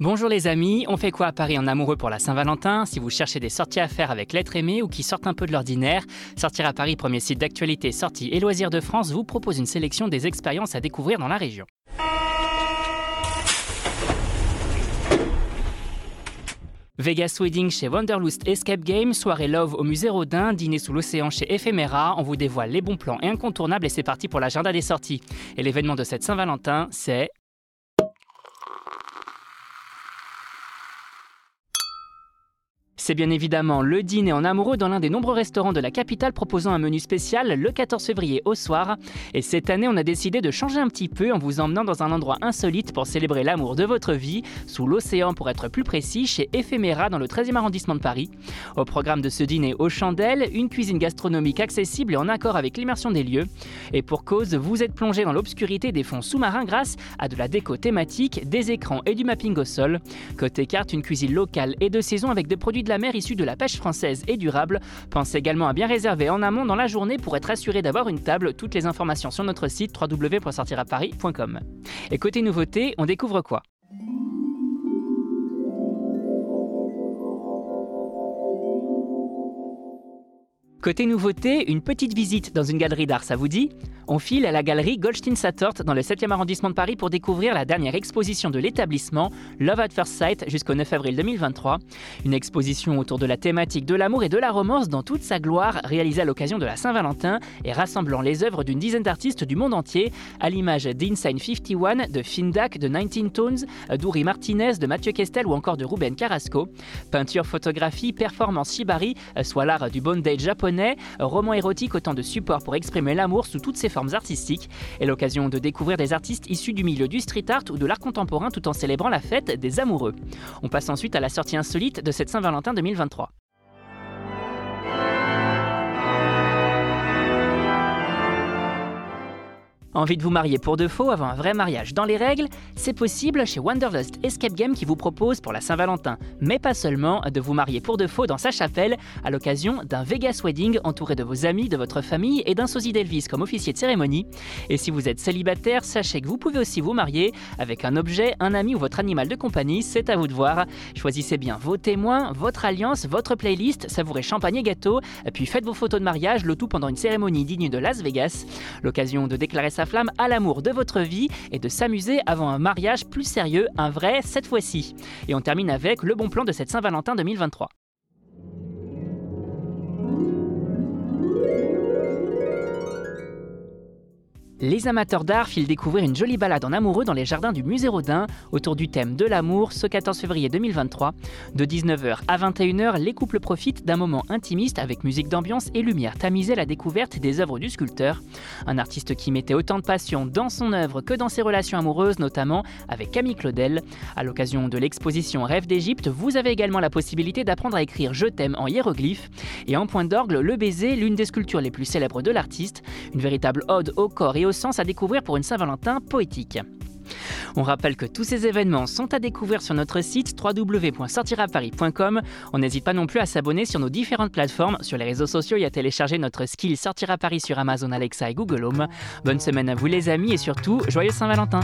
Bonjour les amis, on fait quoi à Paris en amoureux pour la Saint-Valentin? Si vous cherchez des sorties à faire avec l'être aimé ou qui sortent un peu de l'ordinaire, Sortir à Paris, premier site d'actualité, sorties et loisirs de France, vous propose une sélection des expériences à découvrir dans la région. Vegas Wedding chez Wanderlust Escape Game, soirée Love au musée Rodin, dîner sous l'océan chez Ephemera, on vous dévoile les bons plans et incontournables et c'est parti pour l'agenda des sorties. Et l'événement de cette Saint-Valentin, c'est C'est bien évidemment le dîner en amoureux dans l'un des nombreux restaurants de la capitale proposant un menu spécial le 14 février au soir. Et cette année, on a décidé de changer un petit peu en vous emmenant dans un endroit insolite pour célébrer l'amour de votre vie, sous l'océan pour être plus précis, chez Ephéméra dans le 13e arrondissement de Paris. Au programme de ce dîner aux chandelles, une cuisine gastronomique accessible et en accord avec l'immersion des lieux. Et pour cause, vous êtes plongé dans l'obscurité des fonds sous-marins grâce à de la déco thématique, des écrans et du mapping au sol. Côté carte, une cuisine locale et de saison avec des produits de la mer issue de la pêche française et durable. Pensez également à bien réserver en amont dans la journée pour être assuré d'avoir une table. Toutes les informations sur notre site www.sortiraparis.com. Et côté nouveauté, on découvre quoi? Côté nouveauté, une petite visite dans une galerie d'art, ça vous dit? On file à la galerie Goldstein-Sattort dans le 7e arrondissement de Paris pour découvrir la dernière exposition de l'établissement, Love at First Sight, jusqu'au 9 avril 2023. Une exposition autour de la thématique de l'amour et de la romance dans toute sa gloire, réalisée à l'occasion de la Saint-Valentin et rassemblant les œuvres d'une dizaine d'artistes du monde entier, à l'image d'Insane 51, de Findak, de 19 Tones, d'Uri Martinez, de Mathieu Kestel ou encore de Ruben Carrasco. Peinture, photographie, performance shibari, soit l'art du bondage japonais roman érotique autant de supports pour exprimer l'amour sous toutes ses formes artistiques, et l'occasion de découvrir des artistes issus du milieu du street art ou de l'art contemporain tout en célébrant la fête des amoureux. On passe ensuite à la sortie insolite de cette Saint-Valentin 2023. Envie de vous marier pour de faux avant un vrai mariage dans les règles? C'est possible chez Wanderlust Escape Game qui vous propose pour la Saint-Valentin, mais pas seulement, de vous marier pour de faux dans sa chapelle à l'occasion d'un Vegas Wedding entouré de vos amis, de votre famille et d'un sosie d'Elvis comme officier de cérémonie. Et si vous êtes célibataire, sachez que vous pouvez aussi vous marier avec un objet, un ami ou votre animal de compagnie, c'est à vous de voir. Choisissez bien vos témoins, votre alliance, votre playlist, savourez champagne et gâteau, puis faites vos photos de mariage, le tout pendant une cérémonie digne de Las Vegas. L'occasion de déclarer sa flamme à l'amour de votre vie et de s'amuser avant un mariage plus sérieux, un vrai cette fois-ci. Et on termine avec le bon plan de cette Saint-Valentin 2023. Les amateurs d'art filent découvrir une jolie balade en amoureux dans les jardins du musée Rodin autour du thème de l'amour ce 14 février 2023. De 19h à 21h, les couples profitent d'un moment intimiste avec musique d'ambiance et lumière tamisée la découverte des œuvres du sculpteur. Un artiste qui mettait autant de passion dans son œuvre que dans ses relations amoureuses, notamment avec Camille Claudel. À l'occasion de l'exposition Rêve d'Égypte, vous avez également la possibilité d'apprendre à écrire Je t'aime en hiéroglyphes. Et en point d'orgue, Le baiser, l'une des sculptures les plus célèbres de l'artiste, une véritable ode au corps et au sens à découvrir pour une Saint-Valentin poétique. On rappelle que tous ces événements sont à découvrir sur notre site www.sortiraparis.com. On n'hésite pas non plus à s'abonner sur nos différentes plateformes, sur les réseaux sociaux et à télécharger notre skill Sortir à Paris sur Amazon Alexa et Google Home. Bonne semaine à vous les amis et surtout, joyeux Saint-Valentin